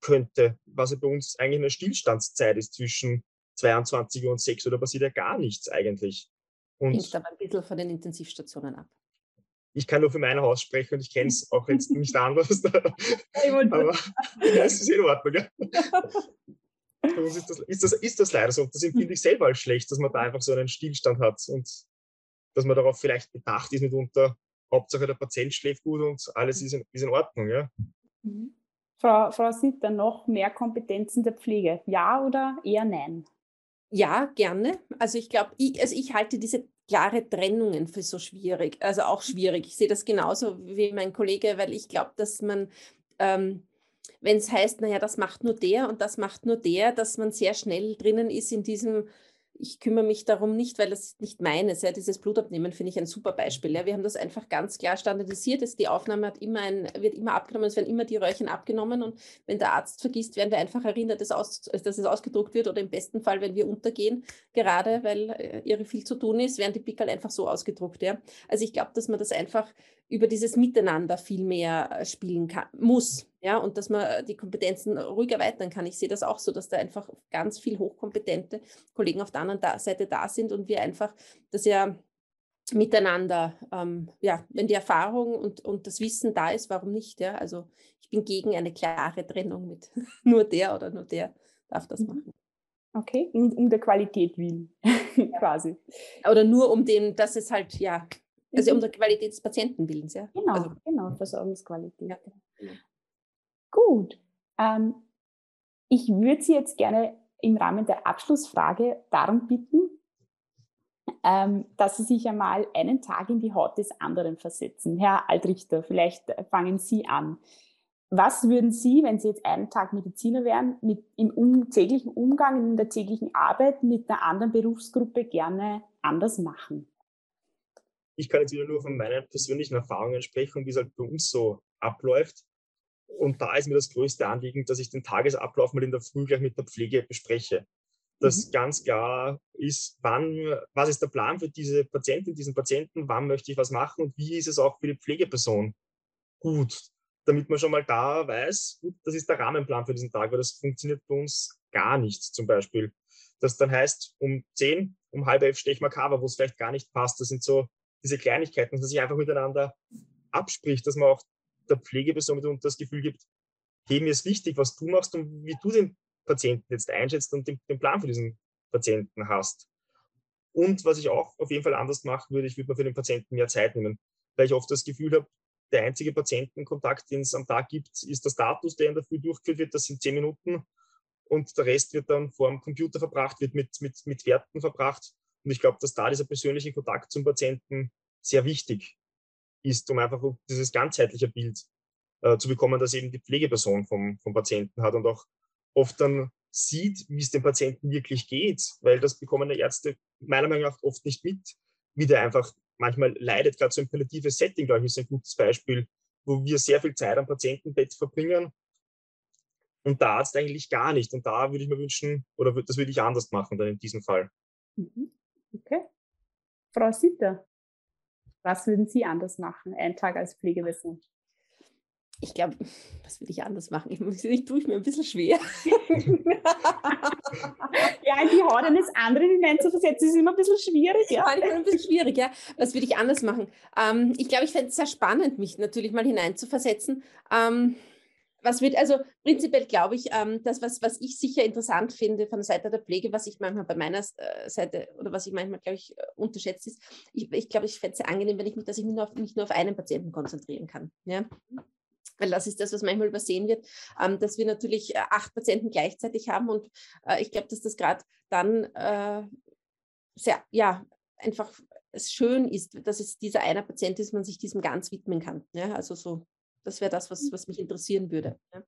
könnte, was ja bei uns eigentlich eine Stillstandszeit ist zwischen 22 Uhr und 6 Uhr, da passiert ja gar nichts eigentlich. Und Hängt aber ein bisschen von den Intensivstationen ab. Ich kann nur für mein Haus sprechen und ich kenne es auch jetzt nicht anders. aber es ist in Ordnung. Ja. Ist das, ist, das, ist das leider so. Das empfinde ich selber als schlecht, dass man da einfach so einen Stillstand hat und dass man darauf vielleicht bedacht ist mitunter, Hauptsache der Patient schläft gut und alles ist in, ist in Ordnung. Ja. Mhm. Frau, Frau Sitter, noch mehr Kompetenzen der Pflege? Ja oder eher nein? Ja, gerne. Also ich glaube, ich, also ich halte diese klare Trennungen für so schwierig, also auch schwierig. Ich sehe das genauso wie mein Kollege, weil ich glaube, dass man, ähm, wenn es heißt, naja, das macht nur der und das macht nur der, dass man sehr schnell drinnen ist in diesem ich kümmere mich darum nicht, weil das nicht meines. Ja, dieses Blutabnehmen finde ich ein super Beispiel. Ja. Wir haben das einfach ganz klar standardisiert. Die Aufnahme immer ein, wird immer abgenommen, es werden immer die Röhrchen abgenommen und wenn der Arzt vergisst, werden wir einfach erinnert, dass, aus, dass es ausgedruckt wird oder im besten Fall, wenn wir untergehen, gerade weil äh, ihre viel zu tun ist, werden die Pickel einfach so ausgedruckt. Ja. Also ich glaube, dass man das einfach über dieses Miteinander viel mehr äh, spielen kann, muss. Ja, und dass man äh, die Kompetenzen ruhig erweitern kann. Ich sehe das auch so, dass da einfach ganz viel hochkompetente Kollegen auf der anderen Seite da sind und wir einfach das ja miteinander, ähm, ja, wenn die Erfahrung und, und das Wissen da ist, warum nicht? Ja? Also ich bin gegen eine klare Trennung mit nur der oder nur der darf das mhm. machen. Okay, um, um der Qualität willen, quasi. Oder nur um den, dass es halt, ja, Also um der Qualität des Patientenbildens, ja. Genau, also, genau, Versorgungsqualität. Ja. Gut. Ähm, ich würde Sie jetzt gerne im Rahmen der Abschlussfrage darum bitten, ähm, dass Sie sich einmal einen Tag in die Haut des anderen versetzen. Herr Altrichter, vielleicht fangen Sie an. Was würden Sie, wenn Sie jetzt einen Tag Mediziner wären, mit, im um, täglichen Umgang, in der täglichen Arbeit mit einer anderen Berufsgruppe gerne anders machen? Ich kann jetzt wieder nur von meinen persönlichen Erfahrungen sprechen, wie es halt bei uns so abläuft. Und da ist mir das größte Anliegen, dass ich den Tagesablauf mal in der Früh gleich mit der Pflege bespreche. Dass mhm. ganz klar ist, wann, was ist der Plan für diese Patientin, diesen Patienten, wann möchte ich was machen und wie ist es auch für die Pflegeperson gut, damit man schon mal da weiß, gut, das ist der Rahmenplan für diesen Tag, weil das funktioniert bei uns gar nicht zum Beispiel. Das dann heißt, um zehn, um halb elf stehe ich mal Cover, wo es vielleicht gar nicht passt. Das sind so diese Kleinigkeiten, dass man sich einfach miteinander abspricht, dass man auch der Pflegeperson das Gefühl gibt, hey, mir ist wichtig, was du machst und wie du den Patienten jetzt einschätzt und den, den Plan für diesen Patienten hast. Und was ich auch auf jeden Fall anders machen würde, ich würde mir für den Patienten mehr Zeit nehmen, weil ich oft das Gefühl habe, der einzige Patientenkontakt, den es am Tag gibt, ist der Status, der in der Früh durchgeführt wird. Das sind zehn Minuten. Und der Rest wird dann vor dem Computer verbracht, wird mit, mit, mit Werten verbracht. Und ich glaube, dass da dieser persönliche Kontakt zum Patienten sehr wichtig ist, um einfach dieses ganzheitliche Bild äh, zu bekommen, das eben die Pflegeperson vom, vom Patienten hat und auch oft dann sieht, wie es dem Patienten wirklich geht, weil das bekommen die Ärzte meiner Meinung nach oft nicht mit, wie der einfach manchmal leidet. Gerade so ein palliatives Setting, glaube ich, ist ein gutes Beispiel, wo wir sehr viel Zeit am Patientenbett verbringen und der Arzt eigentlich gar nicht. Und da würde ich mir wünschen, oder das würde ich anders machen dann in diesem Fall. Mhm. Okay. Frau Sitter, was würden Sie anders machen, einen Tag als Pflegewissen? Ich glaube, was will ich anders machen? Ich, ich tue ich mir ein bisschen schwer. ja, in die Haut eines anderen hineinzuversetzen, ist immer ein bisschen schwierig. Ja, manchmal ein bisschen schwierig, ja. Was würde ich anders machen? Ähm, ich glaube, ich fände es sehr spannend, mich natürlich mal hineinzuversetzen. Ähm, was wird, also prinzipiell glaube ich, ähm, das, was, was ich sicher interessant finde von der Seite der Pflege, was ich manchmal bei meiner äh, Seite oder was ich manchmal, glaube ich, äh, unterschätzt ist, ich, ich glaube, ich fände es sehr angenehm, wenn ich mich, dass ich mich nur auf, nicht nur auf einen Patienten konzentrieren kann. Ja? Weil das ist das, was manchmal übersehen wird, ähm, dass wir natürlich äh, acht Patienten gleichzeitig haben und ich glaube, dass das gerade dann sehr, ja, einfach es schön ist, dass es dieser einer Patient ist, man sich diesem ganz widmen kann. Ja? Also so das wäre das, was, was mich interessieren würde. Ja.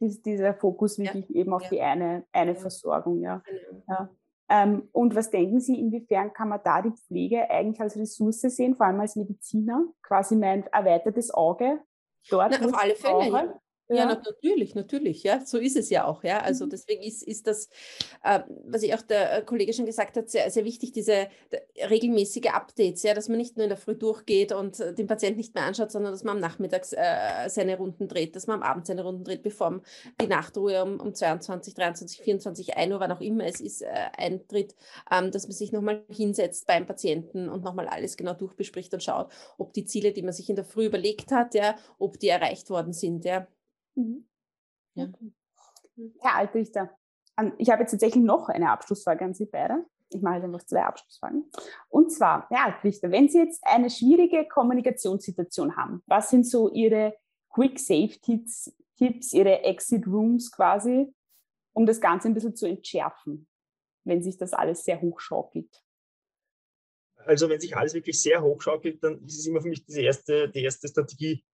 Dies, dieser Fokus wirklich ja. eben auf die eine, eine Versorgung, ja. Genau. ja. Ähm, und was denken Sie, inwiefern kann man da die Pflege eigentlich als Ressource sehen, vor allem als Mediziner, quasi mein erweitertes Auge dort? Na, auf alle Fälle, ja. Ja, natürlich, natürlich, ja, so ist es ja auch, ja. Also mhm. deswegen ist, ist das, äh, was ich auch der äh, Kollege schon gesagt hat, sehr, sehr wichtig, diese regelmäßige Updates, ja, dass man nicht nur in der Früh durchgeht und äh, den Patienten nicht mehr anschaut, sondern dass man am Nachmittag äh, seine Runden dreht, dass man am Abend seine Runden dreht, bevor die Nachtruhe um, um 22, 23, 24, 1 Uhr, wann auch immer es ist, äh, eintritt, ähm, dass man sich nochmal hinsetzt beim Patienten und nochmal alles genau durchbespricht und schaut, ob die Ziele, die man sich in der Früh überlegt hat, ja, ob die erreicht worden sind, ja. Mhm. Ja. Herr Altrichter, ich habe jetzt tatsächlich noch eine Abschlussfrage an Sie beide. Ich mache dann noch zwei Abschlussfragen. Und zwar, Herr Altrichter, wenn Sie jetzt eine schwierige Kommunikationssituation haben, was sind so Ihre Quick Safe Tipps, Tipps Ihre Exit Rooms quasi, um das Ganze ein bisschen zu entschärfen, wenn sich das alles sehr hochschaukelt? Also wenn sich alles wirklich sehr hochschaukelt, dann ist es immer für mich diese erste, die erste Strategie,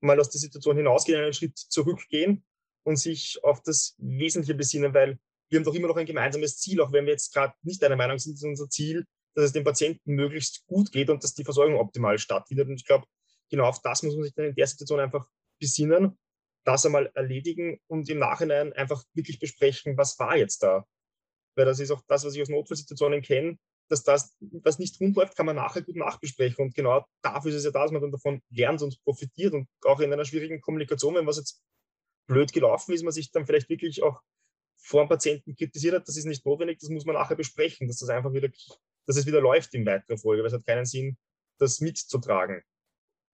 mal aus der Situation hinausgehen, einen Schritt zurückgehen und sich auf das Wesentliche besinnen, weil wir haben doch immer noch ein gemeinsames Ziel, auch wenn wir jetzt gerade nicht einer Meinung sind, ist unser Ziel, dass es dem Patienten möglichst gut geht und dass die Versorgung optimal stattfindet. Und ich glaube, genau auf das muss man sich dann in der Situation einfach besinnen, das einmal erledigen und im Nachhinein einfach wirklich besprechen, was war jetzt da. Weil das ist auch das, was ich aus Notfallsituationen kenne dass das, was nicht rund läuft, kann man nachher gut nachbesprechen. Und genau dafür ist es ja da, dass man dann davon lernt und profitiert. Und auch in einer schwierigen Kommunikation, wenn was jetzt blöd gelaufen ist, man sich dann vielleicht wirklich auch vor dem Patienten kritisiert hat, das ist nicht notwendig, das muss man nachher besprechen, dass das einfach wieder, dass es wieder läuft in weiterer Folge, weil es hat keinen Sinn, das mitzutragen.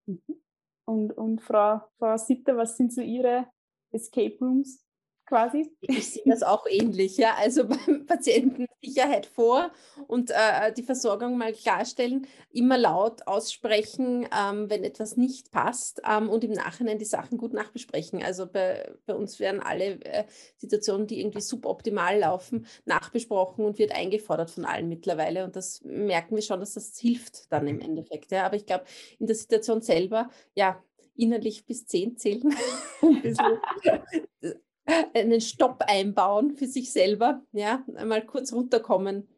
Mhm. Und, und Frau, Frau Sitter, was sind so Ihre Escape Rooms? Quasi? Ich sehe das auch ähnlich, ja. Also beim Patienten Sicherheit vor und äh, die Versorgung mal klarstellen, immer laut aussprechen, ähm, wenn etwas nicht passt ähm, und im Nachhinein die Sachen gut nachbesprechen. Also bei, bei uns werden alle äh, Situationen, die irgendwie suboptimal laufen, nachbesprochen und wird eingefordert von allen mittlerweile. Und das merken wir schon, dass das hilft dann im Endeffekt. Ja. Aber ich glaube, in der Situation selber, ja, innerlich bis zehn zählen. einen Stopp einbauen für sich selber, ja, einmal kurz runterkommen,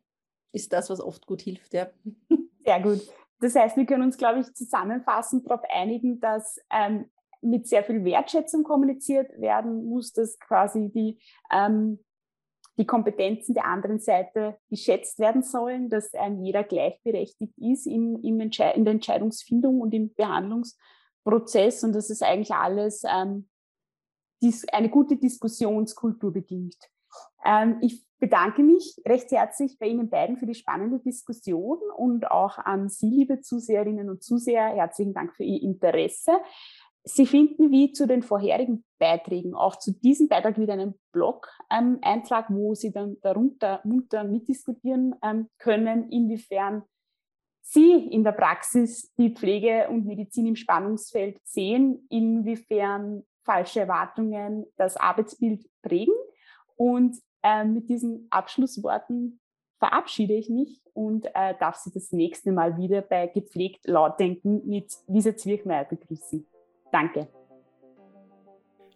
ist das, was oft gut hilft, ja. Sehr gut. Das heißt, wir können uns, glaube ich, zusammenfassend darauf einigen, dass ähm, mit sehr viel Wertschätzung kommuniziert werden muss, dass quasi die, ähm, die Kompetenzen der anderen Seite geschätzt werden sollen, dass ähm, jeder gleichberechtigt ist im, im in der Entscheidungsfindung und im Behandlungsprozess und dass es eigentlich alles ähm, eine gute Diskussionskultur bedingt. Ähm, ich bedanke mich recht herzlich bei Ihnen beiden für die spannende Diskussion und auch an Sie, liebe Zuseherinnen und Zuseher, herzlichen Dank für Ihr Interesse. Sie finden wie zu den vorherigen Beiträgen auch zu diesem Beitrag wieder einen Blog-Eintrag, ähm, wo Sie dann darunter munter mitdiskutieren ähm, können, inwiefern Sie in der Praxis die Pflege und Medizin im Spannungsfeld sehen, inwiefern falsche Erwartungen das Arbeitsbild prägen. Und äh, mit diesen Abschlussworten verabschiede ich mich und äh, darf Sie das nächste Mal wieder bei Gepflegt Lautdenken mit Lisa Zwirchmeier begrüßen. Danke.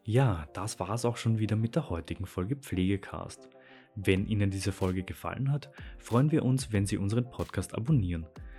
Ja, das war es auch schon wieder mit der heutigen Folge Pflegecast. Wenn Ihnen diese Folge gefallen hat, freuen wir uns, wenn Sie unseren Podcast abonnieren.